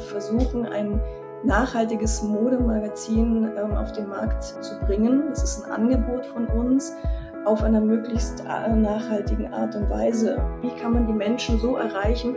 versuchen, ein nachhaltiges Modemagazin ähm, auf den Markt zu bringen. Das ist ein Angebot von uns auf einer möglichst äh, nachhaltigen Art und Weise. Wie kann man die Menschen so erreichen?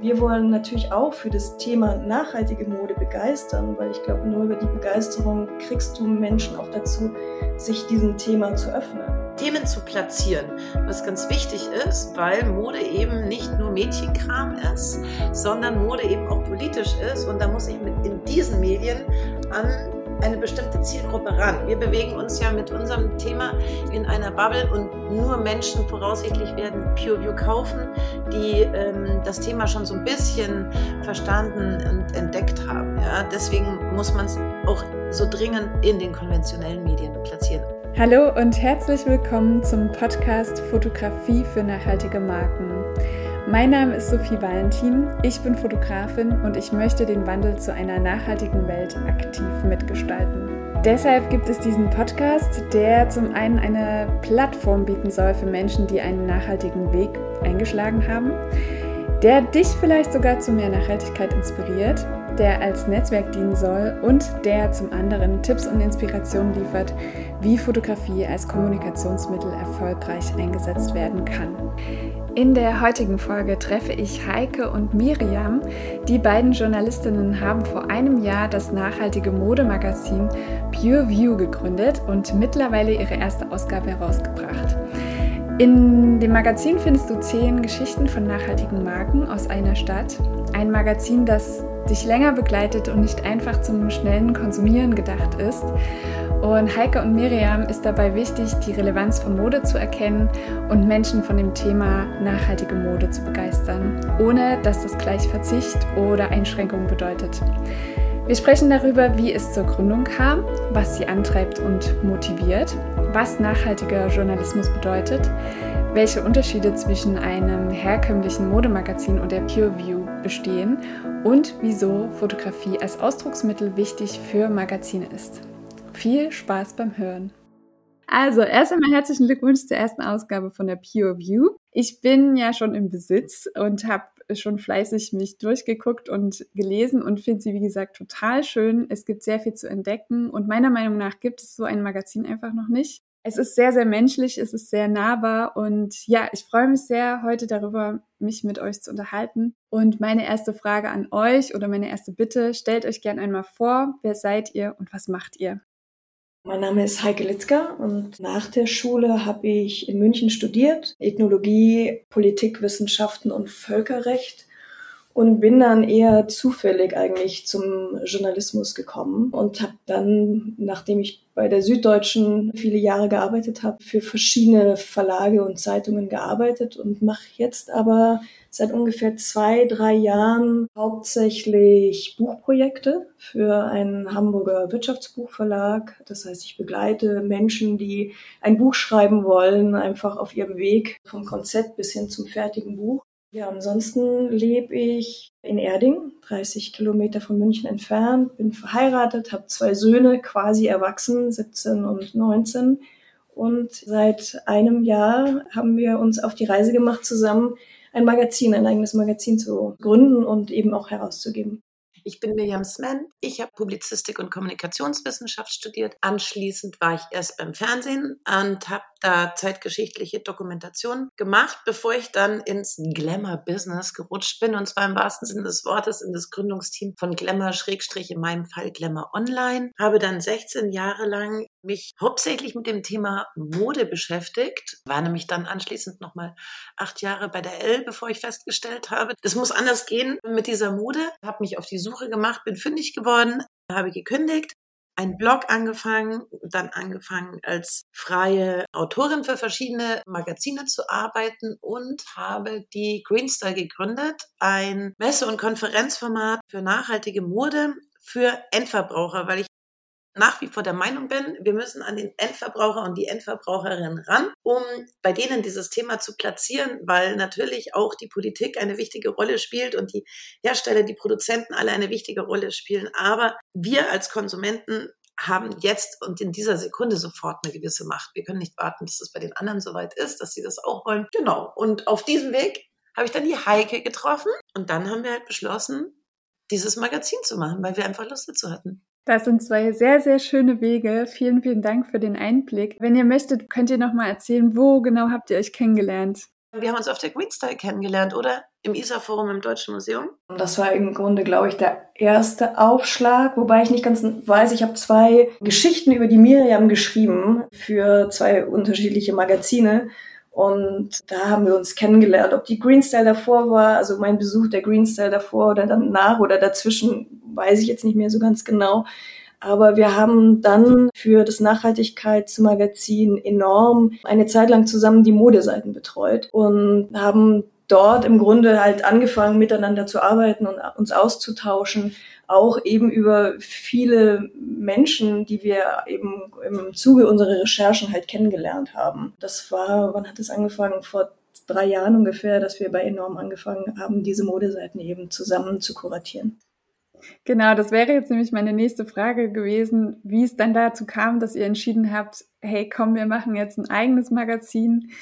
Wir wollen natürlich auch für das Thema nachhaltige Mode begeistern, weil ich glaube, nur über die Begeisterung kriegst du Menschen auch dazu, sich diesem Thema zu öffnen. Themen zu platzieren, was ganz wichtig ist, weil Mode eben nicht nur Mädchenkram ist, sondern Mode eben auch politisch ist. Und da muss ich mit in diesen Medien an eine bestimmte Zielgruppe ran. Wir bewegen uns ja mit unserem Thema in einer Bubble und nur Menschen voraussichtlich werden PureView kaufen, die ähm, das Thema schon so ein bisschen verstanden und entdeckt haben. Ja? Deswegen muss man es auch so dringend in den konventionellen Medien platzieren. Hallo und herzlich willkommen zum Podcast Fotografie für nachhaltige Marken. Mein Name ist Sophie Valentin, ich bin Fotografin und ich möchte den Wandel zu einer nachhaltigen Welt aktiv mitgestalten. Deshalb gibt es diesen Podcast, der zum einen eine Plattform bieten soll für Menschen, die einen nachhaltigen Weg eingeschlagen haben, der dich vielleicht sogar zu mehr Nachhaltigkeit inspiriert der als Netzwerk dienen soll und der zum anderen Tipps und Inspirationen liefert, wie Fotografie als Kommunikationsmittel erfolgreich eingesetzt werden kann. In der heutigen Folge treffe ich Heike und Miriam. Die beiden Journalistinnen haben vor einem Jahr das nachhaltige Modemagazin Pure View gegründet und mittlerweile ihre erste Ausgabe herausgebracht. In dem Magazin findest du zehn Geschichten von nachhaltigen Marken aus einer Stadt. Ein Magazin, das dich länger begleitet und nicht einfach zum schnellen Konsumieren gedacht ist. Und Heike und Miriam ist dabei wichtig, die Relevanz von Mode zu erkennen und Menschen von dem Thema nachhaltige Mode zu begeistern, ohne dass das gleich Verzicht oder Einschränkung bedeutet. Wir sprechen darüber, wie es zur Gründung kam, was sie antreibt und motiviert, was nachhaltiger Journalismus bedeutet, welche Unterschiede zwischen einem herkömmlichen Modemagazin und der Pure View bestehen und wieso Fotografie als Ausdrucksmittel wichtig für Magazine ist. Viel Spaß beim Hören! Also, erst einmal herzlichen Glückwunsch zur ersten Ausgabe von der Pure View. Ich bin ja schon im Besitz und habe schon fleißig mich durchgeguckt und gelesen und finde sie, wie gesagt, total schön. Es gibt sehr viel zu entdecken und meiner Meinung nach gibt es so ein Magazin einfach noch nicht. Es ist sehr, sehr menschlich, es ist sehr nahbar und ja, ich freue mich sehr, heute darüber mich mit euch zu unterhalten. Und meine erste Frage an euch oder meine erste Bitte, stellt euch gern einmal vor, wer seid ihr und was macht ihr? Mein Name ist Heike Litzker und nach der Schule habe ich in München studiert, Ethnologie, Politikwissenschaften und Völkerrecht und bin dann eher zufällig eigentlich zum Journalismus gekommen und habe dann, nachdem ich bei der Süddeutschen viele Jahre gearbeitet habe, für verschiedene Verlage und Zeitungen gearbeitet und mache jetzt aber seit ungefähr zwei, drei Jahren hauptsächlich Buchprojekte für einen Hamburger Wirtschaftsbuchverlag. Das heißt, ich begleite Menschen, die ein Buch schreiben wollen, einfach auf ihrem Weg vom Konzept bis hin zum fertigen Buch. Ja, ansonsten lebe ich in Erding, 30 Kilometer von München entfernt, bin verheiratet, habe zwei Söhne, quasi erwachsen, 17 und 19. Und seit einem Jahr haben wir uns auf die Reise gemacht, zusammen ein Magazin, ein eigenes Magazin zu gründen und eben auch herauszugeben. Ich bin Miriam Smen. Ich habe Publizistik und Kommunikationswissenschaft studiert. Anschließend war ich erst beim Fernsehen und habe da zeitgeschichtliche Dokumentation gemacht, bevor ich dann ins Glamour-Business gerutscht bin. Und zwar im wahrsten Sinne des Wortes in das Gründungsteam von Glamour, Schrägstrich in meinem Fall Glamour Online. Habe dann 16 Jahre lang mich hauptsächlich mit dem Thema Mode beschäftigt. War nämlich dann anschließend nochmal acht Jahre bei der L, bevor ich festgestellt habe, das muss anders gehen mit dieser Mode. Habe mich auf die Suche gemacht, bin fündig geworden, habe gekündigt, einen Blog angefangen, dann angefangen als freie Autorin für verschiedene Magazine zu arbeiten und habe die Greenstar gegründet, ein Messe- und Konferenzformat für nachhaltige Mode für Endverbraucher, weil ich nach wie vor der Meinung bin, wir müssen an den Endverbraucher und die Endverbraucherin ran, um bei denen dieses Thema zu platzieren, weil natürlich auch die Politik eine wichtige Rolle spielt und die Hersteller, die Produzenten alle eine wichtige Rolle spielen. Aber wir als Konsumenten haben jetzt und in dieser Sekunde sofort eine gewisse Macht. Wir können nicht warten, bis es bei den anderen soweit ist, dass sie das auch wollen. Genau. Und auf diesem Weg habe ich dann die Heike getroffen und dann haben wir halt beschlossen, dieses Magazin zu machen, weil wir einfach Lust dazu hatten. Das sind zwei sehr, sehr schöne Wege. Vielen, vielen Dank für den Einblick. Wenn ihr möchtet, könnt ihr noch mal erzählen, wo genau habt ihr euch kennengelernt? Wir haben uns auf der Green Style kennengelernt, oder? Im ISA-Forum im Deutschen Museum. Das war im Grunde, glaube ich, der erste Aufschlag, wobei ich nicht ganz weiß. Ich habe zwei Geschichten über die Miriam geschrieben für zwei unterschiedliche Magazine. Und da haben wir uns kennengelernt. Ob die Green Style davor war, also mein Besuch der Green Style davor oder danach oder dazwischen, weiß ich jetzt nicht mehr so ganz genau. Aber wir haben dann für das Nachhaltigkeitsmagazin enorm eine Zeit lang zusammen die Modeseiten betreut und haben dort im Grunde halt angefangen, miteinander zu arbeiten und uns auszutauschen, auch eben über viele Menschen, die wir eben im Zuge unserer Recherchen halt kennengelernt haben. Das war, wann hat es angefangen? Vor drei Jahren ungefähr, dass wir bei Enorm angefangen haben, diese Modeseiten eben zusammen zu kuratieren. Genau, das wäre jetzt nämlich meine nächste Frage gewesen, wie es dann dazu kam, dass ihr entschieden habt, hey, komm, wir machen jetzt ein eigenes Magazin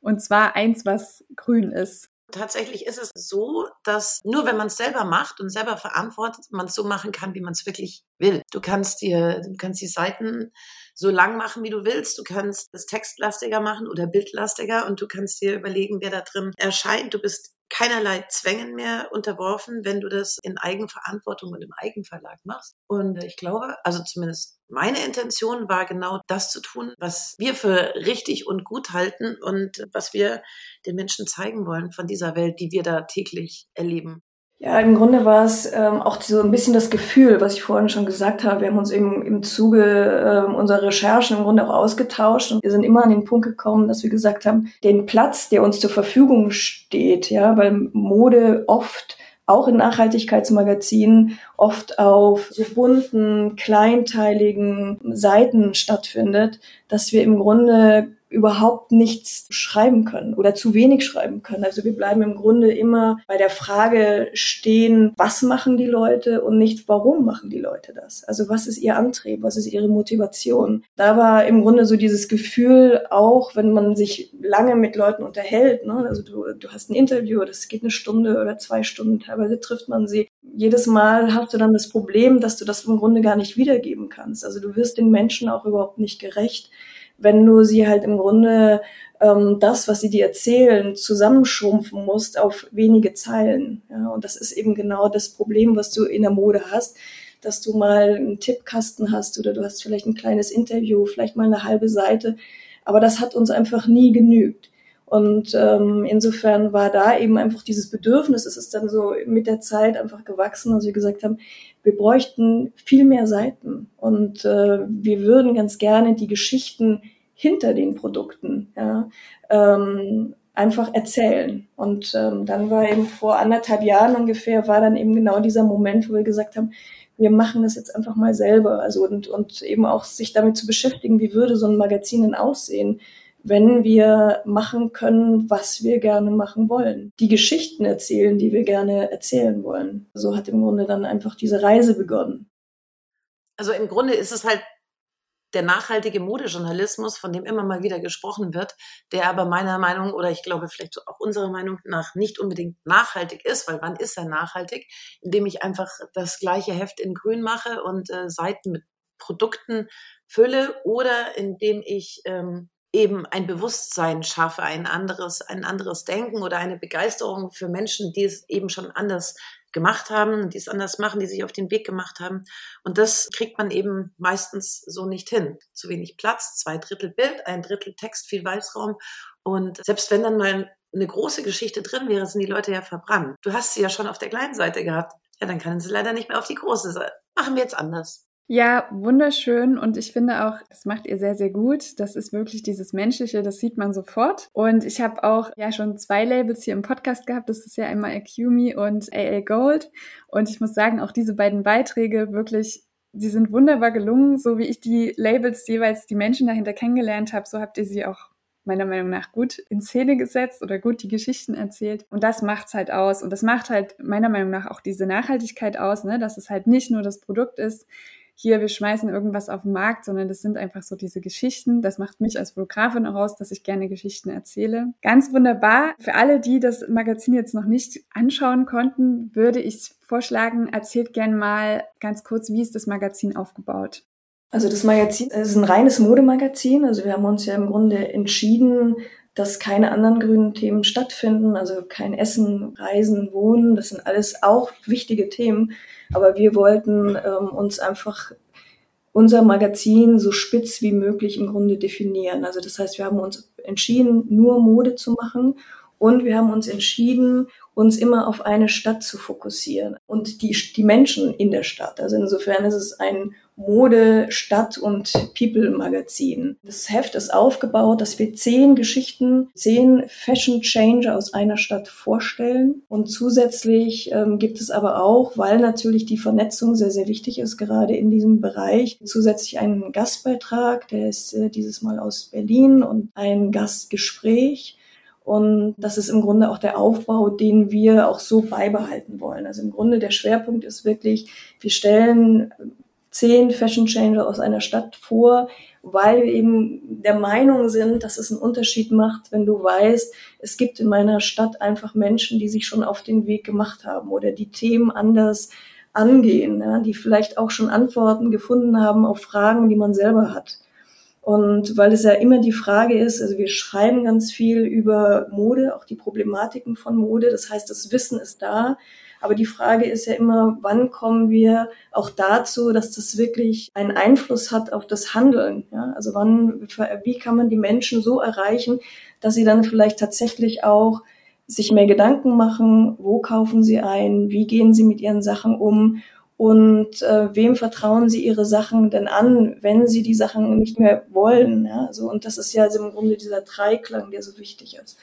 und zwar eins, was grün ist. Tatsächlich ist es so, dass nur wenn man es selber macht und selber verantwortet, man es so machen kann, wie man es wirklich will. Du kannst dir, du kannst die Seiten so lang machen, wie du willst. Du kannst es textlastiger machen oder bildlastiger und du kannst dir überlegen, wer da drin erscheint. Du bist keinerlei Zwängen mehr unterworfen, wenn du das in Eigenverantwortung und im Eigenverlag machst. Und ich glaube, also zumindest meine Intention war genau das zu tun, was wir für richtig und gut halten und was wir den Menschen zeigen wollen von dieser Welt, die wir da täglich erleben. Ja, im Grunde war es ähm, auch so ein bisschen das Gefühl, was ich vorhin schon gesagt habe. Wir haben uns eben im Zuge äh, unserer Recherchen im Grunde auch ausgetauscht und wir sind immer an den Punkt gekommen, dass wir gesagt haben, den Platz, der uns zur Verfügung steht, ja, weil Mode oft auch in Nachhaltigkeitsmagazinen oft auf so bunten, kleinteiligen Seiten stattfindet, dass wir im Grunde überhaupt nichts schreiben können oder zu wenig schreiben können. Also wir bleiben im Grunde immer bei der Frage stehen, was machen die Leute und nicht, warum machen die Leute das? Also was ist ihr Antrieb, was ist ihre Motivation? Da war im Grunde so dieses Gefühl auch, wenn man sich lange mit Leuten unterhält, ne? also du, du hast ein Interview, das geht eine Stunde oder zwei Stunden, teilweise trifft man sie. Jedes Mal hast du dann das Problem, dass du das im Grunde gar nicht wiedergeben kannst. Also du wirst den Menschen auch überhaupt nicht gerecht wenn du sie halt im Grunde ähm, das, was sie dir erzählen, zusammenschrumpfen musst auf wenige Zeilen. Ja, und das ist eben genau das Problem, was du in der Mode hast, dass du mal einen Tippkasten hast oder du hast vielleicht ein kleines Interview, vielleicht mal eine halbe Seite. Aber das hat uns einfach nie genügt. Und ähm, insofern war da eben einfach dieses Bedürfnis, es ist dann so mit der Zeit einfach gewachsen, dass wir gesagt haben, wir bräuchten viel mehr Seiten und äh, wir würden ganz gerne die Geschichten hinter den Produkten ja, ähm, einfach erzählen. Und ähm, dann war eben vor anderthalb Jahren ungefähr, war dann eben genau dieser Moment, wo wir gesagt haben, wir machen das jetzt einfach mal selber. Also und, und eben auch sich damit zu beschäftigen, wie würde so ein Magazin denn aussehen? Wenn wir machen können, was wir gerne machen wollen. Die Geschichten erzählen, die wir gerne erzählen wollen. So hat im Grunde dann einfach diese Reise begonnen. Also im Grunde ist es halt der nachhaltige Modejournalismus, von dem immer mal wieder gesprochen wird, der aber meiner Meinung oder ich glaube vielleicht auch unserer Meinung nach nicht unbedingt nachhaltig ist, weil wann ist er nachhaltig? Indem ich einfach das gleiche Heft in grün mache und äh, Seiten mit Produkten fülle oder indem ich ähm, eben ein Bewusstsein schaffe, ein anderes, ein anderes Denken oder eine Begeisterung für Menschen, die es eben schon anders gemacht haben, die es anders machen, die sich auf den Weg gemacht haben. Und das kriegt man eben meistens so nicht hin. Zu wenig Platz, zwei Drittel Bild, ein Drittel Text, viel Weißraum. Und selbst wenn dann mal eine große Geschichte drin wäre, sind die Leute ja verbrannt. Du hast sie ja schon auf der kleinen Seite gehabt. Ja, dann kann sie leider nicht mehr auf die große Seite. Machen wir jetzt anders. Ja, wunderschön und ich finde auch, das macht ihr sehr, sehr gut. Das ist wirklich dieses Menschliche, das sieht man sofort. Und ich habe auch ja schon zwei Labels hier im Podcast gehabt. Das ist ja einmal Acumi und AA Gold. Und ich muss sagen, auch diese beiden Beiträge wirklich die sind wunderbar gelungen, so wie ich die Labels jeweils die Menschen dahinter kennengelernt habe, so habt ihr sie auch meiner Meinung nach gut in Szene gesetzt oder gut die Geschichten erzählt. Und das macht's halt aus. Und das macht halt meiner Meinung nach auch diese Nachhaltigkeit aus, ne? dass es halt nicht nur das Produkt ist, hier, wir schmeißen irgendwas auf den Markt, sondern das sind einfach so diese Geschichten. Das macht mich als Fotografin auch aus, dass ich gerne Geschichten erzähle. Ganz wunderbar. Für alle, die das Magazin jetzt noch nicht anschauen konnten, würde ich vorschlagen, erzählt gerne mal ganz kurz, wie ist das Magazin aufgebaut? Also das Magazin ist ein reines Modemagazin. Also wir haben uns ja im Grunde entschieden, dass keine anderen grünen Themen stattfinden, also kein Essen, Reisen, Wohnen, das sind alles auch wichtige Themen. Aber wir wollten ähm, uns einfach unser Magazin so spitz wie möglich im Grunde definieren. Also das heißt, wir haben uns entschieden, nur Mode zu machen und wir haben uns entschieden, uns immer auf eine Stadt zu fokussieren und die, die Menschen in der Stadt. Also insofern ist es ein Mode, Stadt und People Magazin. Das Heft ist aufgebaut, dass wir zehn Geschichten, zehn Fashion Changer aus einer Stadt vorstellen. Und zusätzlich ähm, gibt es aber auch, weil natürlich die Vernetzung sehr, sehr wichtig ist, gerade in diesem Bereich, zusätzlich einen Gastbeitrag, der ist äh, dieses Mal aus Berlin und ein Gastgespräch. Und das ist im Grunde auch der Aufbau, den wir auch so beibehalten wollen. Also im Grunde der Schwerpunkt ist wirklich, wir stellen zehn Fashion Changer aus einer Stadt vor, weil wir eben der Meinung sind, dass es einen Unterschied macht, wenn du weißt, es gibt in meiner Stadt einfach Menschen, die sich schon auf den Weg gemacht haben oder die Themen anders angehen, ja, die vielleicht auch schon Antworten gefunden haben auf Fragen, die man selber hat. Und weil es ja immer die Frage ist, also wir schreiben ganz viel über Mode, auch die Problematiken von Mode. Das heißt, das Wissen ist da. Aber die Frage ist ja immer, wann kommen wir auch dazu, dass das wirklich einen Einfluss hat auf das Handeln? Ja? Also wann, wie kann man die Menschen so erreichen, dass sie dann vielleicht tatsächlich auch sich mehr Gedanken machen, wo kaufen sie ein, wie gehen sie mit ihren Sachen um und äh, wem vertrauen sie ihre Sachen denn an, wenn sie die Sachen nicht mehr wollen. Ja? Also, und das ist ja also im Grunde dieser Dreiklang, der so wichtig ist.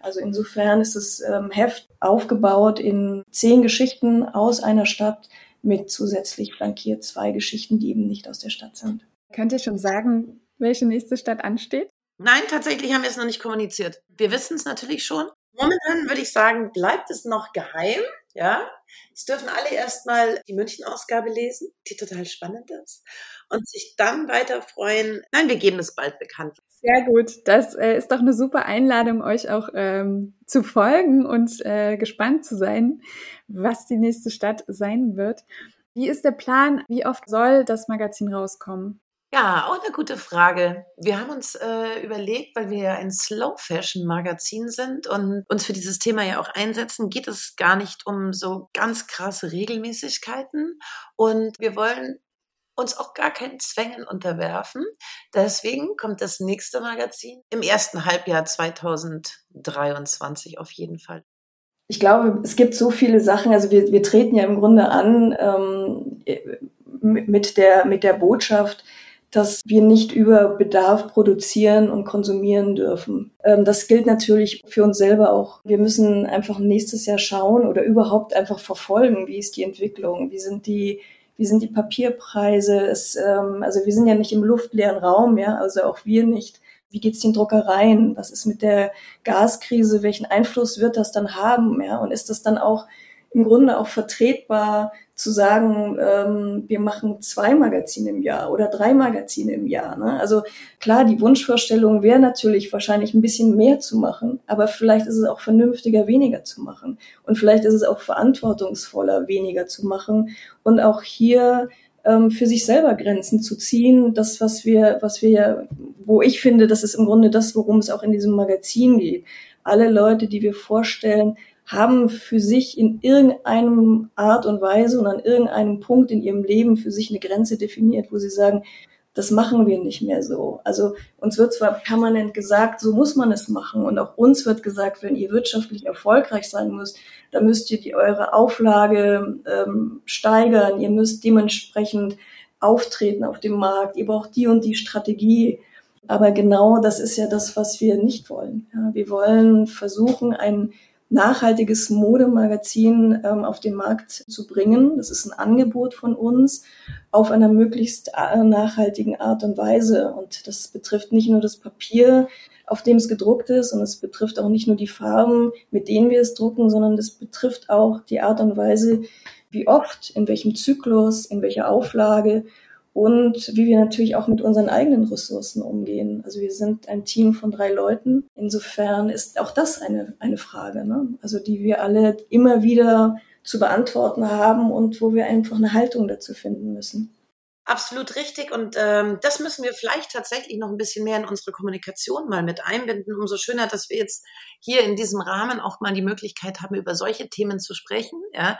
Also insofern ist das ähm, Heft aufgebaut in zehn Geschichten aus einer Stadt mit zusätzlich flankiert zwei Geschichten, die eben nicht aus der Stadt sind. Könnt ihr schon sagen, welche nächste Stadt ansteht? Nein, tatsächlich haben wir es noch nicht kommuniziert. Wir wissen es natürlich schon. Momentan würde ich sagen, bleibt es noch geheim. Ja, es dürfen alle erstmal die München-Ausgabe lesen, die total spannend ist, und sich dann weiter freuen. Nein, wir geben es bald bekannt. Sehr gut. Das äh, ist doch eine super Einladung, euch auch ähm, zu folgen und äh, gespannt zu sein, was die nächste Stadt sein wird. Wie ist der Plan? Wie oft soll das Magazin rauskommen? Ja, auch eine gute Frage. Wir haben uns äh, überlegt, weil wir ja ein Slow Fashion Magazin sind und uns für dieses Thema ja auch einsetzen, geht es gar nicht um so ganz krasse Regelmäßigkeiten. Und wir wollen uns auch gar keinen Zwängen unterwerfen. Deswegen kommt das nächste Magazin im ersten Halbjahr 2023 auf jeden Fall. Ich glaube, es gibt so viele Sachen. Also wir, wir treten ja im Grunde an ähm, mit, der, mit der Botschaft, dass wir nicht über Bedarf produzieren und konsumieren dürfen. Ähm, das gilt natürlich für uns selber auch. Wir müssen einfach nächstes Jahr schauen oder überhaupt einfach verfolgen, wie ist die Entwicklung, wie sind die wie sind die Papierpreise? Es, ähm, also wir sind ja nicht im luftleeren Raum, ja, also auch wir nicht. Wie geht's den Druckereien? Was ist mit der Gaskrise? Welchen Einfluss wird das dann haben? Ja, und ist das dann auch im Grunde auch vertretbar, zu sagen, ähm, wir machen zwei Magazine im Jahr oder drei Magazine im Jahr. Ne? Also klar, die Wunschvorstellung wäre natürlich wahrscheinlich ein bisschen mehr zu machen, aber vielleicht ist es auch vernünftiger, weniger zu machen. Und vielleicht ist es auch verantwortungsvoller, weniger zu machen und auch hier ähm, für sich selber Grenzen zu ziehen. Das, was wir, was wir, wo ich finde, das ist im Grunde das, worum es auch in diesem Magazin geht. Alle Leute, die wir vorstellen, haben für sich in irgendeinem Art und Weise und an irgendeinem Punkt in ihrem Leben für sich eine Grenze definiert, wo sie sagen, das machen wir nicht mehr so. Also uns wird zwar permanent gesagt, so muss man es machen. Und auch uns wird gesagt, wenn ihr wirtschaftlich erfolgreich sein müsst, dann müsst ihr die eure Auflage ähm, steigern. Ihr müsst dementsprechend auftreten auf dem Markt. Ihr braucht die und die Strategie. Aber genau das ist ja das, was wir nicht wollen. Ja, wir wollen versuchen, ein nachhaltiges Modemagazin ähm, auf den Markt zu bringen. Das ist ein Angebot von uns auf einer möglichst äh, nachhaltigen Art und Weise. Und das betrifft nicht nur das Papier, auf dem es gedruckt ist, und es betrifft auch nicht nur die Farben, mit denen wir es drucken, sondern das betrifft auch die Art und Weise, wie oft, in welchem Zyklus, in welcher Auflage und wie wir natürlich auch mit unseren eigenen Ressourcen umgehen. Also wir sind ein Team von drei Leuten. Insofern ist auch das eine, eine Frage, ne? also die wir alle immer wieder zu beantworten haben und wo wir einfach eine Haltung dazu finden müssen. Absolut richtig. Und ähm, das müssen wir vielleicht tatsächlich noch ein bisschen mehr in unsere Kommunikation mal mit einbinden. Umso schöner, dass wir jetzt hier in diesem Rahmen auch mal die Möglichkeit haben, über solche Themen zu sprechen, ja,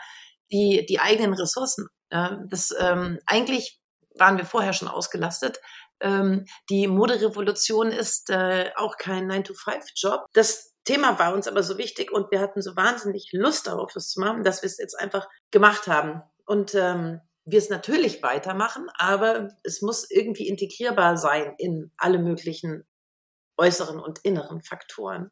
die, die eigenen Ressourcen. Ja, das ähm, eigentlich waren wir vorher schon ausgelastet. Ähm, die Moderevolution ist äh, auch kein 9-to-5-Job. Das Thema war uns aber so wichtig und wir hatten so wahnsinnig Lust darauf, das zu machen, dass wir es jetzt einfach gemacht haben. Und ähm, wir es natürlich weitermachen, aber es muss irgendwie integrierbar sein in alle möglichen äußeren und inneren Faktoren.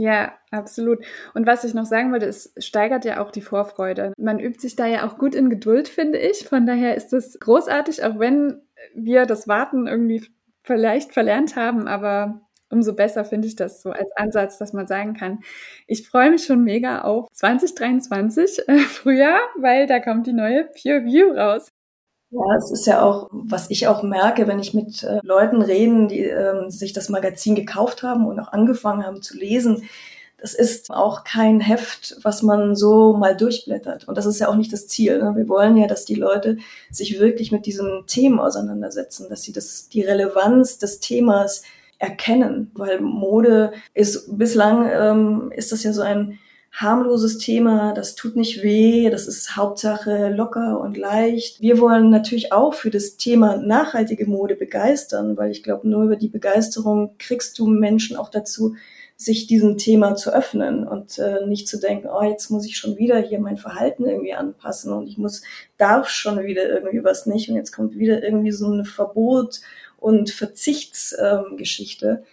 Ja, absolut. Und was ich noch sagen wollte, es steigert ja auch die Vorfreude. Man übt sich da ja auch gut in Geduld, finde ich. Von daher ist es großartig, auch wenn wir das Warten irgendwie vielleicht verlernt haben, aber umso besser finde ich das so als Ansatz, dass man sagen kann, ich freue mich schon mega auf 2023 äh, Frühjahr, weil da kommt die neue Pure View raus. Ja, es ist ja auch, was ich auch merke, wenn ich mit äh, Leuten reden, die ähm, sich das Magazin gekauft haben und auch angefangen haben zu lesen. Das ist auch kein Heft, was man so mal durchblättert. Und das ist ja auch nicht das Ziel. Ne? Wir wollen ja, dass die Leute sich wirklich mit diesen Themen auseinandersetzen, dass sie das, die Relevanz des Themas erkennen, weil Mode ist bislang ähm, ist das ja so ein harmloses Thema, das tut nicht weh, das ist Hauptsache locker und leicht. Wir wollen natürlich auch für das Thema nachhaltige Mode begeistern, weil ich glaube, nur über die Begeisterung kriegst du Menschen auch dazu, sich diesem Thema zu öffnen und äh, nicht zu denken, oh, jetzt muss ich schon wieder hier mein Verhalten irgendwie anpassen und ich muss, darf schon wieder irgendwie was nicht und jetzt kommt wieder irgendwie so ein Verbot und Verzichtsgeschichte, ähm,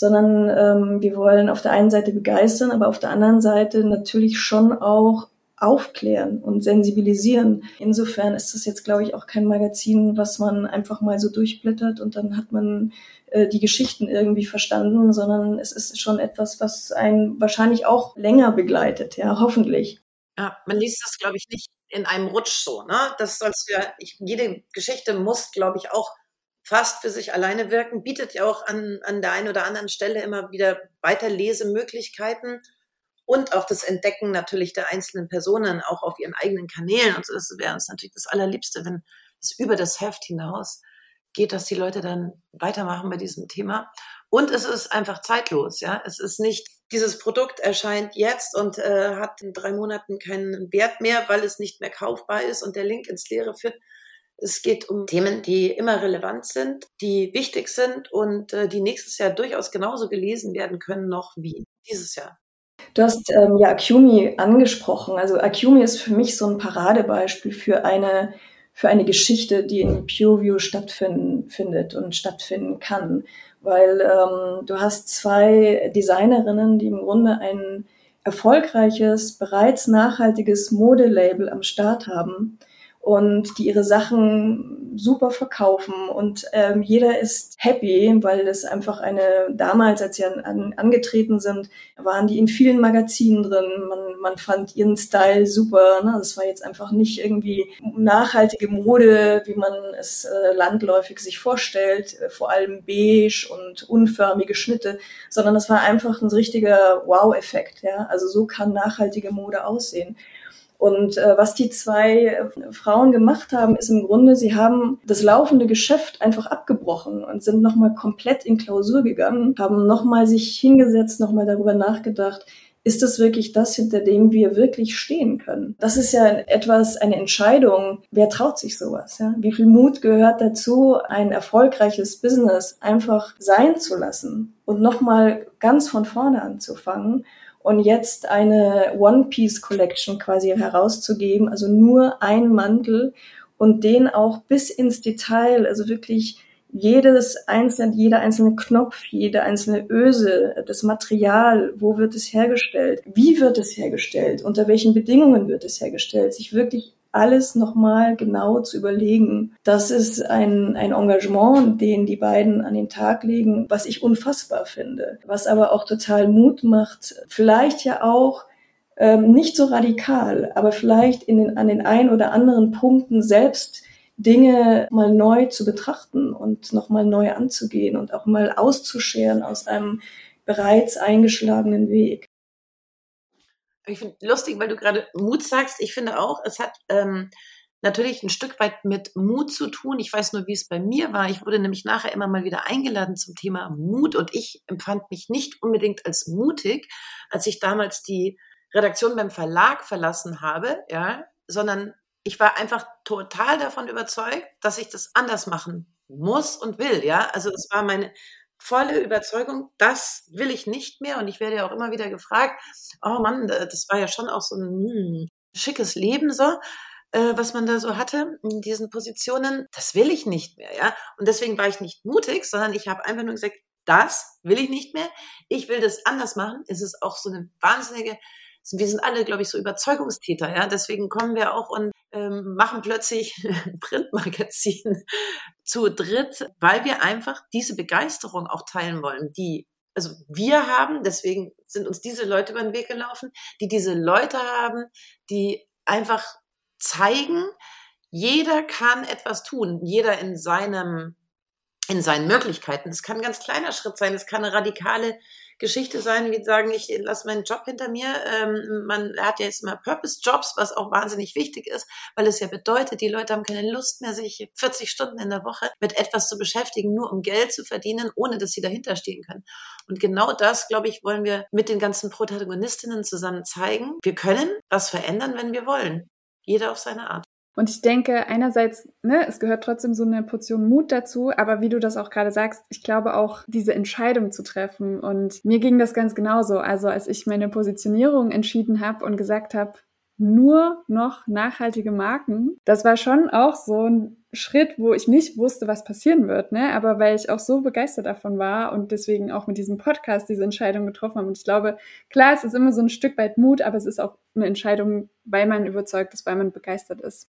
sondern ähm, wir wollen auf der einen Seite begeistern, aber auf der anderen Seite natürlich schon auch aufklären und sensibilisieren. Insofern ist das jetzt, glaube ich, auch kein Magazin, was man einfach mal so durchblättert und dann hat man äh, die Geschichten irgendwie verstanden, sondern es ist schon etwas, was einen wahrscheinlich auch länger begleitet, ja, hoffentlich. Ja, man liest das, glaube ich, nicht in einem Rutsch so, ne? Das sollst du ja, ich, jede Geschichte muss, glaube ich, auch fast für sich alleine wirken, bietet ja auch an, an der einen oder anderen Stelle immer wieder Weiterlesemöglichkeiten und auch das Entdecken natürlich der einzelnen Personen auch auf ihren eigenen Kanälen. Und so, das wäre uns natürlich das Allerliebste, wenn es über das Heft hinaus geht, dass die Leute dann weitermachen bei diesem Thema. Und es ist einfach zeitlos, ja. Es ist nicht, dieses Produkt erscheint jetzt und äh, hat in drei Monaten keinen Wert mehr, weil es nicht mehr kaufbar ist und der Link ins Leere führt, es geht um Themen, die immer relevant sind, die wichtig sind und äh, die nächstes Jahr durchaus genauso gelesen werden können noch wie dieses Jahr. Du hast ähm, ja Akumi angesprochen. Also Akumi ist für mich so ein Paradebeispiel für eine für eine Geschichte, die in PureView stattfindet und stattfinden kann, weil ähm, du hast zwei Designerinnen, die im Grunde ein erfolgreiches, bereits nachhaltiges Modelabel am Start haben und die ihre Sachen super verkaufen und ähm, jeder ist happy, weil das einfach eine, damals, als sie an, an, angetreten sind, waren die in vielen Magazinen drin, man, man fand ihren Style super, ne? das war jetzt einfach nicht irgendwie nachhaltige Mode, wie man es äh, landläufig sich vorstellt, äh, vor allem beige und unförmige Schnitte, sondern das war einfach ein richtiger Wow-Effekt, ja, also so kann nachhaltige Mode aussehen. Und äh, was die zwei äh, Frauen gemacht haben, ist im Grunde, sie haben das laufende Geschäft einfach abgebrochen und sind nochmal komplett in Klausur gegangen, haben nochmal sich hingesetzt, nochmal darüber nachgedacht, ist das wirklich das, hinter dem wir wirklich stehen können? Das ist ja etwas, eine Entscheidung. Wer traut sich sowas? Ja? Wie viel Mut gehört dazu, ein erfolgreiches Business einfach sein zu lassen und nochmal ganz von vorne anzufangen und jetzt eine One-Piece-Collection quasi herauszugeben, also nur ein Mantel und den auch bis ins Detail, also wirklich jedes einzelne, jeder einzelne Knopf, jede einzelne Öse, das Material, wo wird es hergestellt, wie wird es hergestellt, unter welchen Bedingungen wird es hergestellt, sich wirklich alles nochmal genau zu überlegen. Das ist ein, ein Engagement, den die beiden an den Tag legen, was ich unfassbar finde, was aber auch total Mut macht, vielleicht ja auch ähm, nicht so radikal, aber vielleicht in den, an den ein oder anderen Punkten selbst Dinge mal neu zu betrachten und nochmal neu anzugehen und auch mal auszuscheren aus einem bereits eingeschlagenen Weg. Ich finde lustig, weil du gerade Mut sagst. Ich finde auch, es hat ähm, natürlich ein Stück weit mit Mut zu tun. Ich weiß nur, wie es bei mir war. Ich wurde nämlich nachher immer mal wieder eingeladen zum Thema Mut und ich empfand mich nicht unbedingt als mutig, als ich damals die Redaktion beim Verlag verlassen habe, ja, sondern ich war einfach total davon überzeugt, dass ich das anders machen muss und will, ja. Also es war meine volle Überzeugung, das will ich nicht mehr und ich werde ja auch immer wieder gefragt, oh Mann, das war ja schon auch so ein hm, schickes Leben so, äh, was man da so hatte in diesen Positionen, das will ich nicht mehr, ja. Und deswegen war ich nicht mutig, sondern ich habe einfach nur gesagt, das will ich nicht mehr. Ich will das anders machen. Es ist auch so eine wahnsinnige wir sind alle, glaube ich, so Überzeugungstäter, ja. Deswegen kommen wir auch und ähm, machen plötzlich Printmagazin zu dritt, weil wir einfach diese Begeisterung auch teilen wollen, die also wir haben, deswegen sind uns diese Leute über den Weg gelaufen, die diese Leute haben, die einfach zeigen, jeder kann etwas tun, jeder in seinem in seinen Möglichkeiten. Es kann ein ganz kleiner Schritt sein, es kann eine radikale Geschichte sein, wie sagen, ich lasse meinen Job hinter mir. Ähm, man hat ja jetzt immer Purpose-Jobs, was auch wahnsinnig wichtig ist, weil es ja bedeutet, die Leute haben keine Lust mehr, sich 40 Stunden in der Woche mit etwas zu beschäftigen, nur um Geld zu verdienen, ohne dass sie dahinter stehen können. Und genau das, glaube ich, wollen wir mit den ganzen Protagonistinnen zusammen zeigen. Wir können was verändern, wenn wir wollen. Jeder auf seine Art. Und ich denke, einerseits, ne, es gehört trotzdem so eine Portion Mut dazu, aber wie du das auch gerade sagst, ich glaube auch, diese Entscheidung zu treffen. Und mir ging das ganz genauso. Also als ich meine Positionierung entschieden habe und gesagt habe, nur noch nachhaltige Marken, das war schon auch so ein Schritt, wo ich nicht wusste, was passieren wird, ne? Aber weil ich auch so begeistert davon war und deswegen auch mit diesem Podcast diese Entscheidung getroffen habe. Und ich glaube, klar, es ist immer so ein Stück weit Mut, aber es ist auch eine Entscheidung, weil man überzeugt ist, weil man begeistert ist.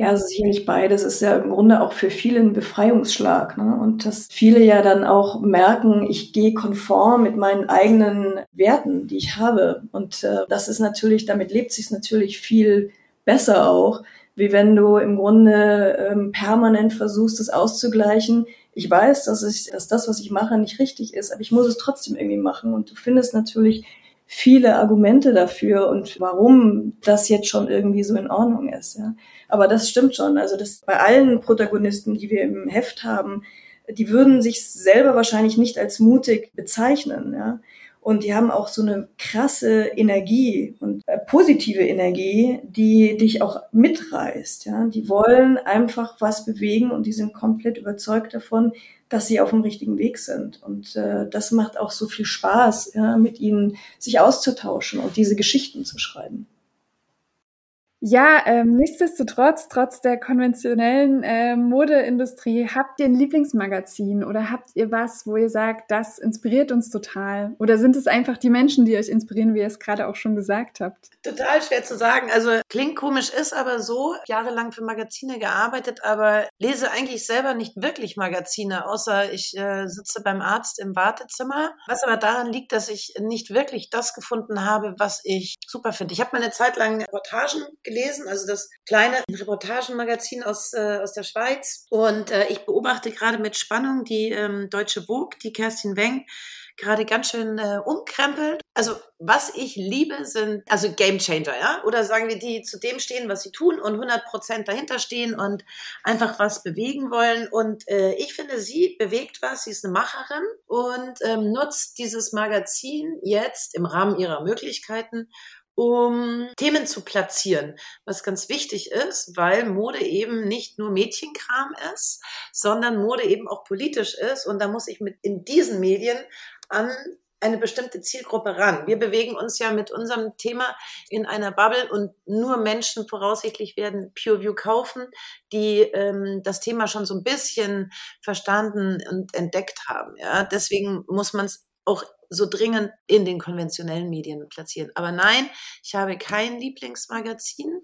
Ja, also sicherlich beides ist ja im Grunde auch für viele ein Befreiungsschlag. Ne? Und dass viele ja dann auch merken, ich gehe konform mit meinen eigenen Werten, die ich habe. Und äh, das ist natürlich, damit lebt sich natürlich viel besser auch, wie wenn du im Grunde ähm, permanent versuchst, das auszugleichen. Ich weiß, dass, ich, dass das, was ich mache, nicht richtig ist, aber ich muss es trotzdem irgendwie machen. Und du findest natürlich viele Argumente dafür und warum das jetzt schon irgendwie so in Ordnung ist. Ja. Aber das stimmt schon. Also das bei allen Protagonisten, die wir im Heft haben, die würden sich selber wahrscheinlich nicht als mutig bezeichnen. Ja. Und die haben auch so eine krasse Energie und äh, positive Energie, die dich auch mitreißt. Ja. Die wollen einfach was bewegen und die sind komplett überzeugt davon, dass sie auf dem richtigen Weg sind. Und äh, das macht auch so viel Spaß, ja, mit ihnen sich auszutauschen und diese Geschichten zu schreiben. Ja, ähm, nichtsdestotrotz, trotz der konventionellen äh, Modeindustrie, habt ihr ein Lieblingsmagazin oder habt ihr was, wo ihr sagt, das inspiriert uns total? Oder sind es einfach die Menschen, die euch inspirieren, wie ihr es gerade auch schon gesagt habt? Total schwer zu sagen. Also klingt komisch, ist aber so. Jahrelang für Magazine gearbeitet, aber lese eigentlich selber nicht wirklich Magazine, außer ich äh, sitze beim Arzt im Wartezimmer. Was aber daran liegt, dass ich nicht wirklich das gefunden habe, was ich super finde. Ich habe mal eine Zeit lang Reportagen gelesen, also das kleine Reportagenmagazin aus, äh, aus der Schweiz. Und äh, ich beobachte gerade mit Spannung die ähm, Deutsche Vogue, die Kerstin Weng gerade ganz schön äh, umkrempelt. Also was ich liebe, sind also Game Changer, ja? Oder sagen wir, die zu dem stehen, was sie tun und 100 Prozent dahinter stehen und einfach was bewegen wollen. Und äh, ich finde, sie bewegt was, sie ist eine Macherin und ähm, nutzt dieses Magazin jetzt im Rahmen ihrer Möglichkeiten, um Themen zu platzieren, was ganz wichtig ist, weil Mode eben nicht nur Mädchenkram ist, sondern Mode eben auch politisch ist. Und da muss ich mit in diesen Medien an eine bestimmte Zielgruppe ran. Wir bewegen uns ja mit unserem Thema in einer Bubble und nur Menschen voraussichtlich werden PureView kaufen, die ähm, das Thema schon so ein bisschen verstanden und entdeckt haben. Ja, deswegen muss man es auch so dringend in den konventionellen Medien platzieren. Aber nein, ich habe kein Lieblingsmagazin.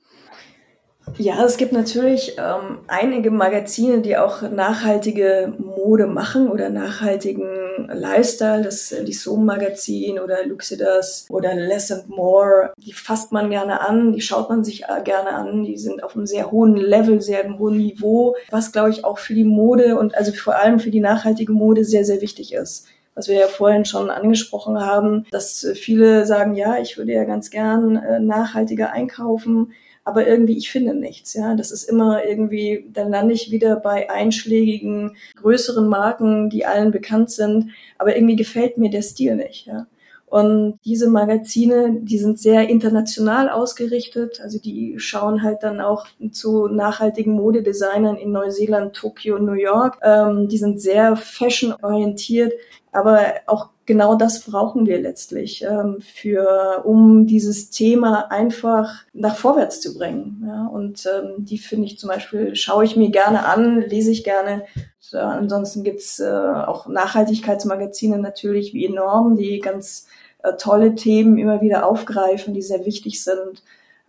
Ja, es gibt natürlich ähm, einige Magazine, die auch nachhaltige Mode machen oder nachhaltigen Lifestyle. Das ist die Sohm Magazin oder Luxidas oder Less and More. Die fasst man gerne an, die schaut man sich äh, gerne an. Die sind auf einem sehr hohen Level, sehr hohen Niveau, was glaube ich auch für die Mode und also vor allem für die nachhaltige Mode sehr, sehr wichtig ist was wir ja vorhin schon angesprochen haben, dass viele sagen, ja, ich würde ja ganz gern äh, nachhaltiger einkaufen, aber irgendwie ich finde nichts. Ja, das ist immer irgendwie, dann lande ich wieder bei einschlägigen größeren Marken, die allen bekannt sind, aber irgendwie gefällt mir der Stil nicht. Ja. Und diese Magazine, die sind sehr international ausgerichtet. Also die schauen halt dann auch zu nachhaltigen Modedesignern in Neuseeland, Tokio, New York. Ähm, die sind sehr fashion-orientiert. Aber auch genau das brauchen wir letztlich, ähm, für, um dieses Thema einfach nach vorwärts zu bringen. Ja? Und ähm, die finde ich zum Beispiel, schaue ich mir gerne an, lese ich gerne. Äh, ansonsten gibt's äh, auch Nachhaltigkeitsmagazine natürlich wie enorm, die ganz tolle Themen immer wieder aufgreifen, die sehr wichtig sind.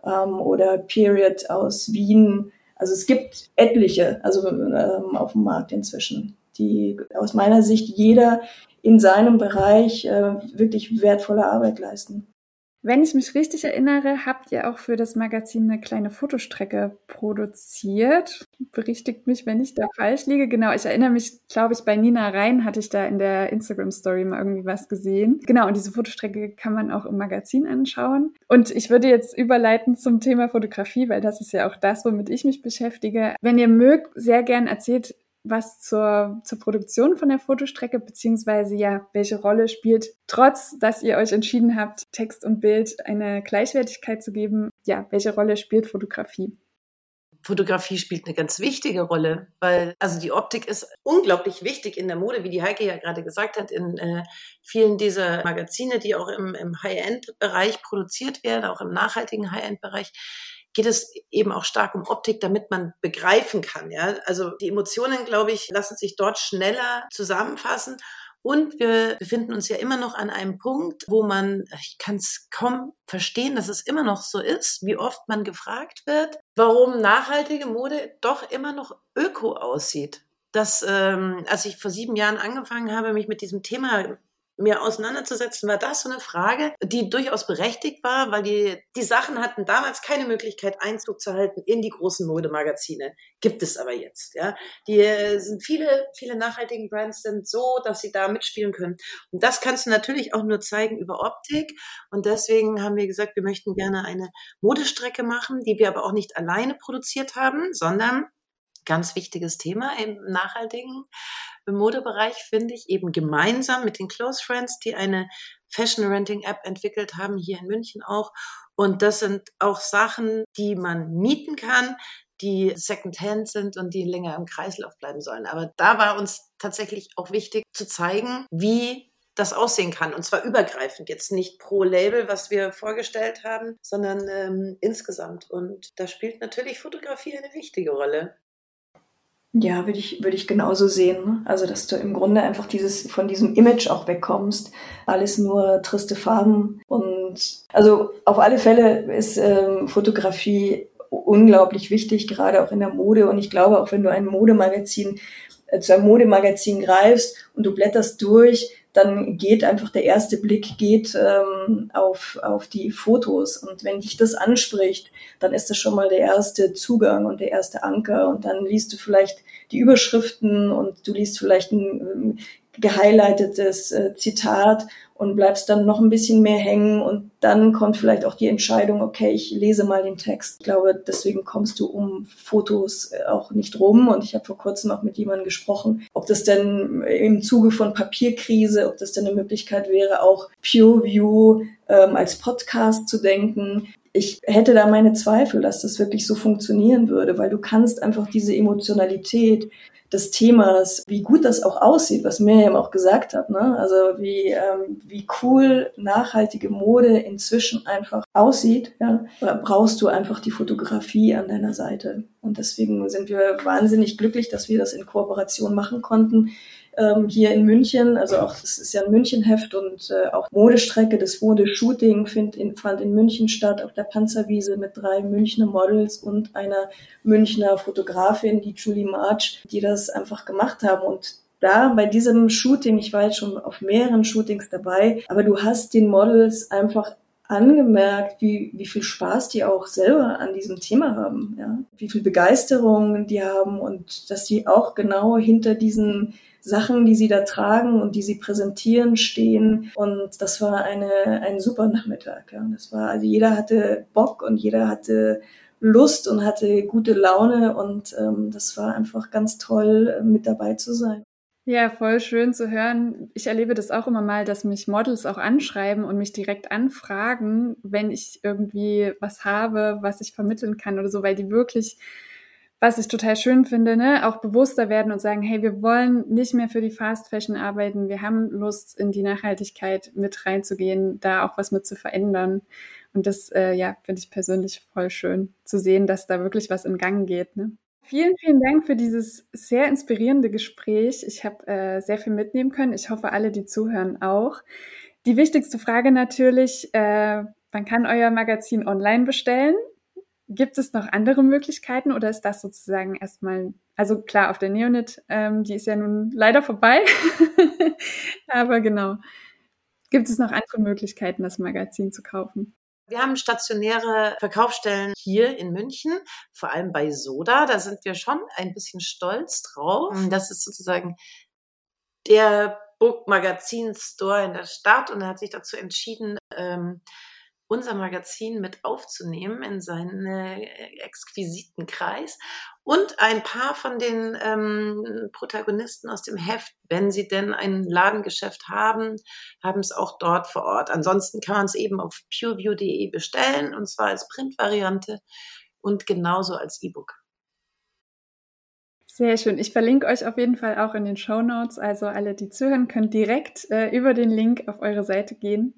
Ähm, oder Period aus Wien. Also es gibt etliche, also ähm, auf dem Markt inzwischen, die aus meiner Sicht jeder in seinem Bereich äh, wirklich wertvolle Arbeit leisten. Wenn ich mich richtig erinnere, habt ihr auch für das Magazin eine kleine Fotostrecke produziert. Berichtigt mich, wenn ich da falsch liege. Genau, ich erinnere mich, glaube ich, bei Nina Rhein hatte ich da in der Instagram-Story mal irgendwie was gesehen. Genau, und diese Fotostrecke kann man auch im Magazin anschauen. Und ich würde jetzt überleiten zum Thema Fotografie, weil das ist ja auch das, womit ich mich beschäftige. Wenn ihr mögt, sehr gern erzählt was zur, zur Produktion von der Fotostrecke, beziehungsweise ja, welche Rolle spielt, trotz dass ihr euch entschieden habt, Text und Bild eine Gleichwertigkeit zu geben, ja, welche Rolle spielt Fotografie? Fotografie spielt eine ganz wichtige Rolle, weil also die Optik ist unglaublich wichtig in der Mode, wie die Heike ja gerade gesagt hat, in äh, vielen dieser Magazine, die auch im, im High-End-Bereich produziert werden, auch im nachhaltigen High-End-Bereich geht es eben auch stark um Optik, damit man begreifen kann. Ja? Also die Emotionen, glaube ich, lassen sich dort schneller zusammenfassen. Und wir befinden uns ja immer noch an einem Punkt, wo man, ich kann es kaum verstehen, dass es immer noch so ist, wie oft man gefragt wird, warum nachhaltige Mode doch immer noch öko aussieht. Das, ähm, als ich vor sieben Jahren angefangen habe, mich mit diesem Thema mir auseinanderzusetzen, war das so eine Frage, die durchaus berechtigt war, weil die, die Sachen hatten damals keine Möglichkeit, Einzug zu halten in die großen Modemagazine. Gibt es aber jetzt, ja. Die äh, sind viele, viele nachhaltigen Brands sind so, dass sie da mitspielen können. Und das kannst du natürlich auch nur zeigen über Optik. Und deswegen haben wir gesagt, wir möchten gerne eine Modestrecke machen, die wir aber auch nicht alleine produziert haben, sondern ganz wichtiges Thema im nachhaltigen Modebereich, finde ich, eben gemeinsam mit den Close Friends, die eine Fashion Renting App entwickelt haben, hier in München auch. Und das sind auch Sachen, die man mieten kann, die Secondhand sind und die länger im Kreislauf bleiben sollen. Aber da war uns tatsächlich auch wichtig zu zeigen, wie das aussehen kann. Und zwar übergreifend, jetzt nicht pro Label, was wir vorgestellt haben, sondern ähm, insgesamt. Und da spielt natürlich Fotografie eine wichtige Rolle. Ja, würde ich, würde ich genauso sehen. Ne? Also, dass du im Grunde einfach dieses, von diesem Image auch wegkommst. Alles nur triste Farben. Und also auf alle Fälle ist ähm, Fotografie unglaublich wichtig, gerade auch in der Mode. Und ich glaube, auch wenn du ein Modemagazin, äh, zu einem Modemagazin greifst und du blätterst durch, dann geht einfach der erste Blick geht ähm, auf, auf die Fotos. Und wenn dich das anspricht, dann ist das schon mal der erste Zugang und der erste Anker. Und dann liest du vielleicht die Überschriften und du liest vielleicht ein ähm, gehighlightetes äh, Zitat und bleibst dann noch ein bisschen mehr hängen und dann kommt vielleicht auch die Entscheidung, okay, ich lese mal den Text. Ich glaube, deswegen kommst du um Fotos äh, auch nicht rum und ich habe vor kurzem auch mit jemandem gesprochen, ob das denn im Zuge von Papierkrise, ob das denn eine Möglichkeit wäre, auch Pure View ähm, als Podcast zu denken. Ich hätte da meine Zweifel, dass das wirklich so funktionieren würde, weil du kannst einfach diese Emotionalität, des Themas, wie gut das auch aussieht, was Miriam auch gesagt hat. Ne? Also wie, ähm, wie cool nachhaltige Mode inzwischen einfach aussieht, ja? brauchst du einfach die Fotografie an deiner Seite. Und deswegen sind wir wahnsinnig glücklich, dass wir das in Kooperation machen konnten. Ähm, hier in München. Also auch das ist ja ein Münchenheft und äh, auch Modestrecke, das Modeshooting find in, fand in München statt auf der Panzerwiese mit drei Münchner Models und einer Münchner Fotografin, die Julie March, die das einfach gemacht haben und da bei diesem Shooting, ich war jetzt schon auf mehreren Shootings dabei, aber du hast den Models einfach angemerkt, wie, wie viel Spaß die auch selber an diesem Thema haben, ja. Wie viel Begeisterung die haben und dass die auch genau hinter diesen Sachen, die sie da tragen und die sie präsentieren, stehen. Und das war eine, ein super Nachmittag. Ja. Das war, also jeder hatte Bock und jeder hatte Lust und hatte gute Laune und ähm, das war einfach ganz toll, mit dabei zu sein. Ja, voll schön zu hören. Ich erlebe das auch immer mal, dass mich Models auch anschreiben und mich direkt anfragen, wenn ich irgendwie was habe, was ich vermitteln kann oder so, weil die wirklich, was ich total schön finde, ne, auch bewusster werden und sagen, hey, wir wollen nicht mehr für die Fast Fashion arbeiten, wir haben Lust, in die Nachhaltigkeit mit reinzugehen, da auch was mit zu verändern. Und das, äh, ja, finde ich persönlich voll schön zu sehen, dass da wirklich was in Gang geht. Ne? Vielen, vielen Dank für dieses sehr inspirierende Gespräch. Ich habe äh, sehr viel mitnehmen können. Ich hoffe, alle, die zuhören, auch. Die wichtigste Frage natürlich, äh, man kann euer Magazin online bestellen. Gibt es noch andere Möglichkeiten oder ist das sozusagen erstmal, also klar, auf der Neonit, ähm, die ist ja nun leider vorbei, aber genau. Gibt es noch andere Möglichkeiten, das Magazin zu kaufen? Wir haben stationäre Verkaufsstellen hier in München, vor allem bei Soda. Da sind wir schon ein bisschen stolz drauf. Mhm. Das ist sozusagen der Book Magazin Store in der Stadt und er hat sich dazu entschieden, ähm, unser Magazin mit aufzunehmen in seinen äh, exquisiten Kreis. Und ein paar von den ähm, Protagonisten aus dem Heft, wenn sie denn ein Ladengeschäft haben, haben es auch dort vor Ort. Ansonsten kann man es eben auf pureview.de bestellen, und zwar als Printvariante und genauso als E-Book. Sehr schön. Ich verlinke euch auf jeden Fall auch in den Show Notes. Also alle, die zuhören, können direkt äh, über den Link auf eure Seite gehen.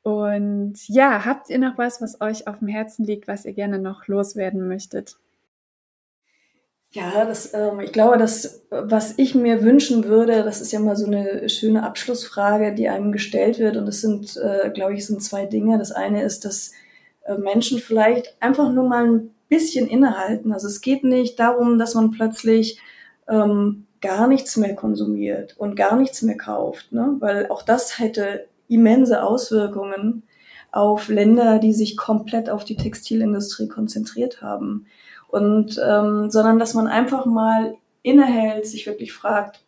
Und ja, habt ihr noch was, was euch auf dem Herzen liegt, was ihr gerne noch loswerden möchtet? Ja, das, ähm, ich glaube, das, was ich mir wünschen würde, das ist ja mal so eine schöne Abschlussfrage, die einem gestellt wird. Und das sind, äh, glaube ich, sind zwei Dinge. Das eine ist, dass äh, Menschen vielleicht einfach nur mal ein bisschen innehalten. Also es geht nicht darum, dass man plötzlich ähm, gar nichts mehr konsumiert und gar nichts mehr kauft, ne? weil auch das hätte immense Auswirkungen auf Länder, die sich komplett auf die Textilindustrie konzentriert haben. Und ähm, sondern dass man einfach mal innehält, sich wirklich fragt,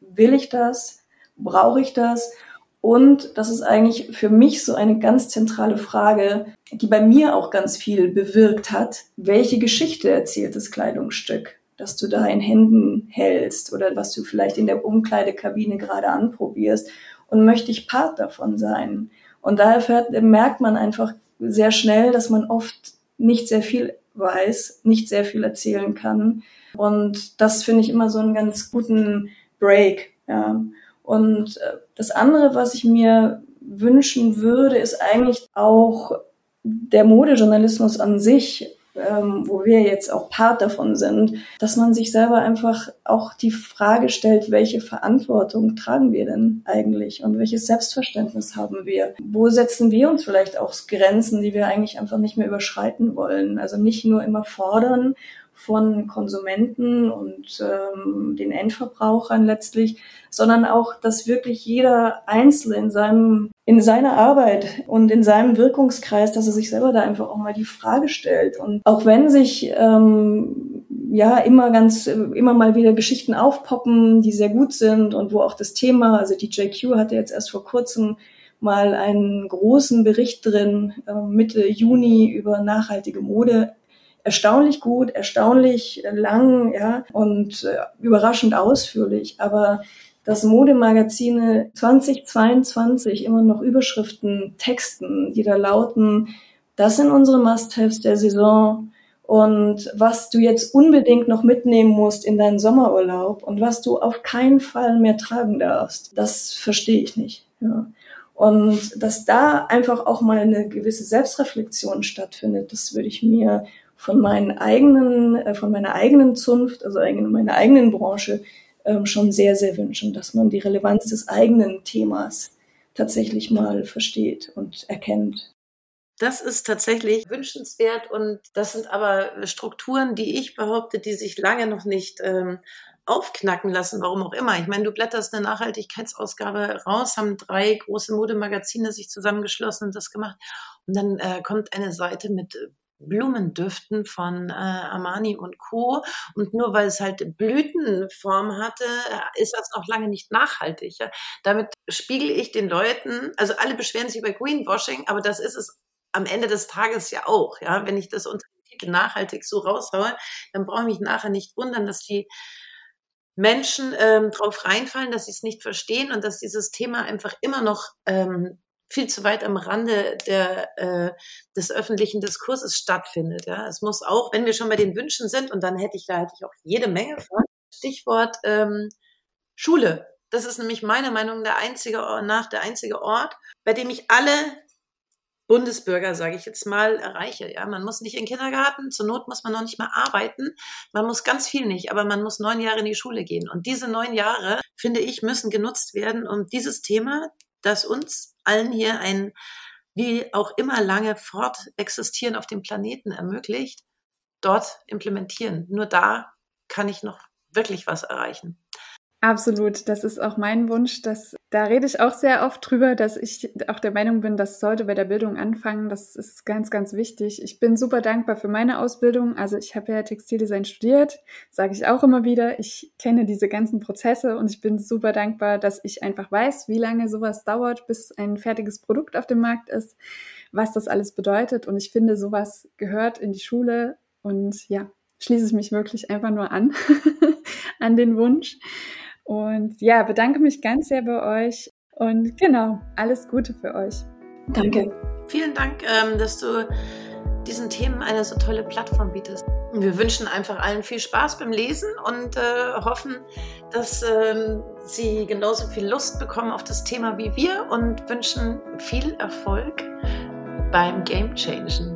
will ich das? Brauche ich das? Und das ist eigentlich für mich so eine ganz zentrale Frage, die bei mir auch ganz viel bewirkt hat. Welche Geschichte erzählt das Kleidungsstück, das du da in Händen hältst oder was du vielleicht in der Umkleidekabine gerade anprobierst? und möchte ich Part davon sein. Und daher merkt man einfach sehr schnell, dass man oft nicht sehr viel weiß, nicht sehr viel erzählen kann. Und das finde ich immer so einen ganz guten Break. Ja. Und äh, das andere, was ich mir wünschen würde, ist eigentlich auch der Modejournalismus an sich ähm, wo wir jetzt auch Part davon sind, dass man sich selber einfach auch die Frage stellt, welche Verantwortung tragen wir denn eigentlich und welches Selbstverständnis haben wir? Wo setzen wir uns vielleicht auch Grenzen, die wir eigentlich einfach nicht mehr überschreiten wollen? Also nicht nur immer fordern von Konsumenten und ähm, den Endverbrauchern letztlich, sondern auch, dass wirklich jeder Einzelne in seinem in seiner Arbeit und in seinem Wirkungskreis, dass er sich selber da einfach auch mal die Frage stellt. Und auch wenn sich ähm, ja immer ganz immer mal wieder Geschichten aufpoppen, die sehr gut sind und wo auch das Thema, also die JQ hatte jetzt erst vor kurzem mal einen großen Bericht drin, äh, Mitte Juni über nachhaltige Mode erstaunlich gut, erstaunlich lang, ja, und äh, überraschend ausführlich. Aber dass Modemagazine 2022 immer noch Überschriften texten, die da lauten, das sind unsere Must-Haves der Saison und was du jetzt unbedingt noch mitnehmen musst in deinen Sommerurlaub und was du auf keinen Fall mehr tragen darfst, das verstehe ich nicht. Ja. Und dass da einfach auch mal eine gewisse Selbstreflexion stattfindet, das würde ich mir von meinen eigenen, äh, von meiner eigenen Zunft, also meiner eigenen Branche schon sehr, sehr wünschen, dass man die Relevanz des eigenen Themas tatsächlich mal versteht und erkennt. Das ist tatsächlich wünschenswert und das sind aber Strukturen, die ich behaupte, die sich lange noch nicht ähm, aufknacken lassen, warum auch immer. Ich meine, du blätterst eine Nachhaltigkeitsausgabe raus, haben drei große Modemagazine sich zusammengeschlossen und das gemacht. Und dann äh, kommt eine Seite mit Blumendüften von äh, Armani und Co. Und nur weil es halt Blütenform hatte, äh, ist das noch lange nicht nachhaltig. Ja? Damit spiegel ich den Leuten, also alle beschweren sich über Greenwashing, aber das ist es am Ende des Tages ja auch. Ja? Wenn ich das unter dem Titel nachhaltig so raushaue, dann brauche ich mich nachher nicht wundern, dass die Menschen ähm, drauf reinfallen, dass sie es nicht verstehen und dass dieses Thema einfach immer noch ähm, viel zu weit am Rande der, äh, des öffentlichen Diskurses stattfindet. Ja, es muss auch, wenn wir schon bei den Wünschen sind, und dann hätte ich da hätte ich auch jede Menge von. Stichwort ähm, Schule. Das ist nämlich meiner Meinung der einzige nach der einzige Ort, bei dem ich alle Bundesbürger, sage ich jetzt mal, erreiche. Ja, man muss nicht in den Kindergarten, zur Not muss man noch nicht mal arbeiten. Man muss ganz viel nicht, aber man muss neun Jahre in die Schule gehen. Und diese neun Jahre, finde ich, müssen genutzt werden, um dieses Thema, das uns allen hier ein wie auch immer lange Fortexistieren auf dem Planeten ermöglicht, dort implementieren. Nur da kann ich noch wirklich was erreichen. Absolut, das ist auch mein Wunsch. Dass, da rede ich auch sehr oft drüber, dass ich auch der Meinung bin, das sollte bei der Bildung anfangen. Das ist ganz, ganz wichtig. Ich bin super dankbar für meine Ausbildung. Also ich habe ja Textildesign studiert, sage ich auch immer wieder. Ich kenne diese ganzen Prozesse und ich bin super dankbar, dass ich einfach weiß, wie lange sowas dauert, bis ein fertiges Produkt auf dem Markt ist, was das alles bedeutet. Und ich finde, sowas gehört in die Schule und ja, schließe ich mich wirklich einfach nur an, an den Wunsch. Und ja, bedanke mich ganz sehr bei euch und genau, alles Gute für euch. Danke. Vielen Dank, ähm, dass du diesen Themen eine so tolle Plattform bietest. Wir wünschen einfach allen viel Spaß beim Lesen und äh, hoffen, dass ähm, Sie genauso viel Lust bekommen auf das Thema wie wir und wünschen viel Erfolg beim Game Changen.